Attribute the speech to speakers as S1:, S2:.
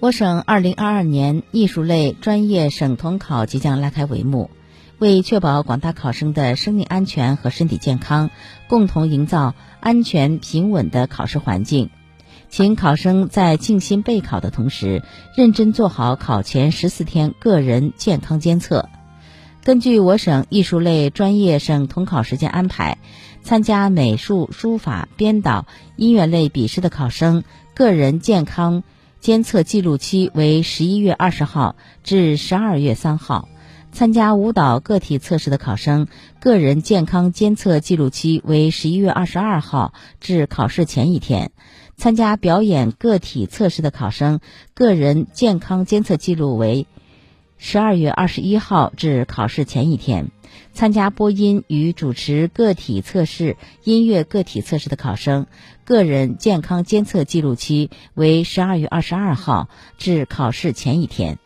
S1: 我省二零二二年艺术类专业省统考即将拉开帷幕。为确保广大考生的生命安全和身体健康，共同营造安全平稳的考试环境，请考生在静心备考的同时，认真做好考前十四天个人健康监测。根据我省艺术类专业省统考时间安排，参加美术、书法、编导、音乐类笔试的考生，个人健康监测记录期为十一月二十号至十二月三号。参加舞蹈个体测试的考生，个人健康监测记录期为十一月二十二号至考试前一天；参加表演个体测试的考生，个人健康监测记录为十二月二十一号至考试前一天；参加播音与主持个体测试、音乐个体测试的考生，个人健康监测记录期为十二月二十二号至考试前一天。